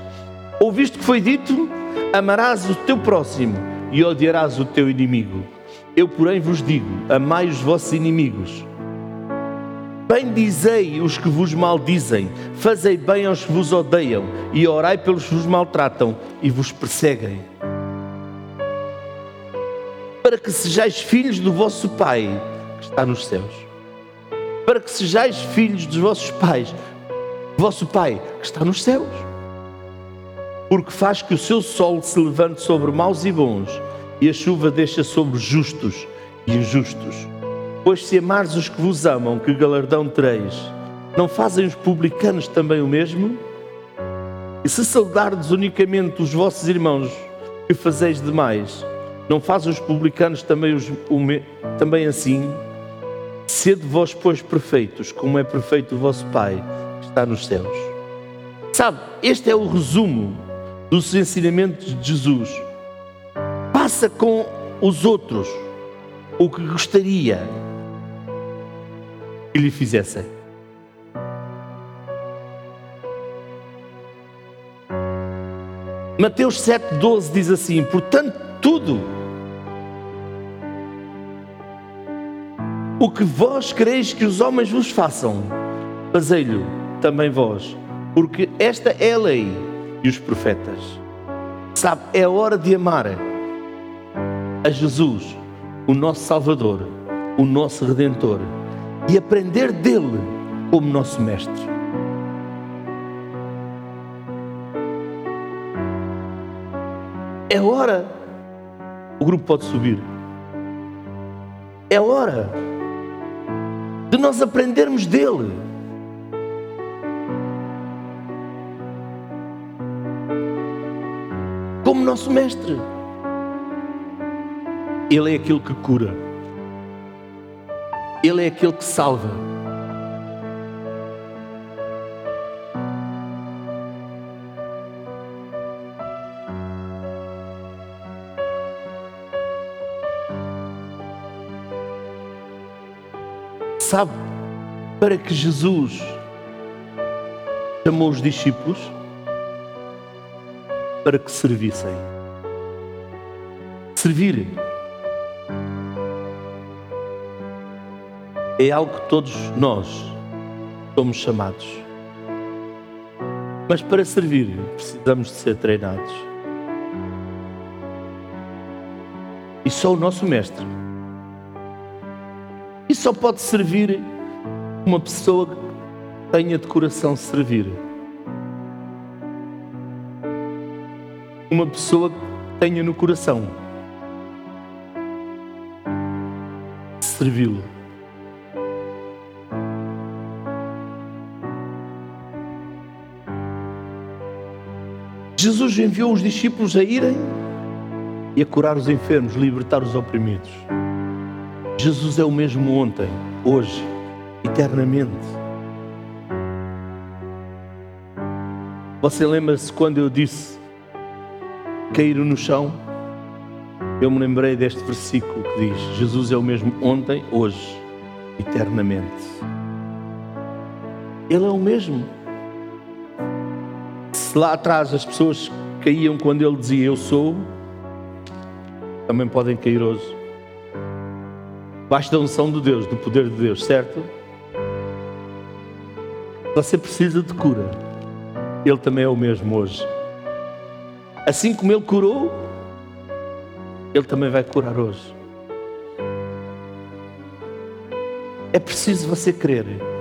Ouviste que foi dito? Amarás o teu próximo e odiarás o teu inimigo. Eu, porém, vos digo: amai os vossos inimigos. Bendizei os que vos maldizem, fazei bem aos que vos odeiam, e orai pelos que vos maltratam e vos perseguem para que sejais filhos do vosso Pai que está nos céus. Para que sejais filhos dos vossos pais. vosso Pai que está nos céus. Porque faz que o seu sol se levante sobre maus e bons, e a chuva deixa sobre justos e injustos. Pois se amares os que vos amam, que galardão tereis? Não fazem os publicanos também o mesmo? E se saudardes unicamente os vossos irmãos, que fazeis demais, não fazem os publicanos também, os, me, também assim? Sede vós, pois, perfeitos, como é perfeito o vosso Pai que está nos céus. Sabe, este é o resumo dos ensinamentos de Jesus. Passa com os outros o que gostaria que lhe fizessem. Mateus 7,12 diz assim: Portanto, tudo o que vós quereis que os homens vos façam, fazei-lhe também vós, porque esta é a lei e os profetas. Sabe, é hora de amar a Jesus, o nosso Salvador, o nosso Redentor, e aprender dele como nosso Mestre. É hora. O grupo pode subir. É hora de nós aprendermos dele. Como nosso mestre. Ele é aquele que cura. Ele é aquele que salva. Sabe, para que Jesus chamou os discípulos para que servissem. Servir é algo que todos nós somos chamados. Mas para servir precisamos de ser treinados. E só o nosso mestre e só pode servir uma pessoa que tenha de coração servir. Uma pessoa que tenha no coração servi-lo. Jesus enviou os discípulos a irem e a curar os enfermos, libertar os oprimidos. Jesus é o mesmo ontem, hoje, eternamente. Você lembra-se quando eu disse cair no chão? Eu me lembrei deste versículo que diz: Jesus é o mesmo ontem, hoje, eternamente. Ele é o mesmo. Se lá atrás as pessoas caíam quando ele dizia eu sou, também podem cair hoje. Basta a unção de Deus, do poder de Deus, certo? Você precisa de cura. Ele também é o mesmo hoje. Assim como Ele curou, Ele também vai curar hoje. É preciso você crer.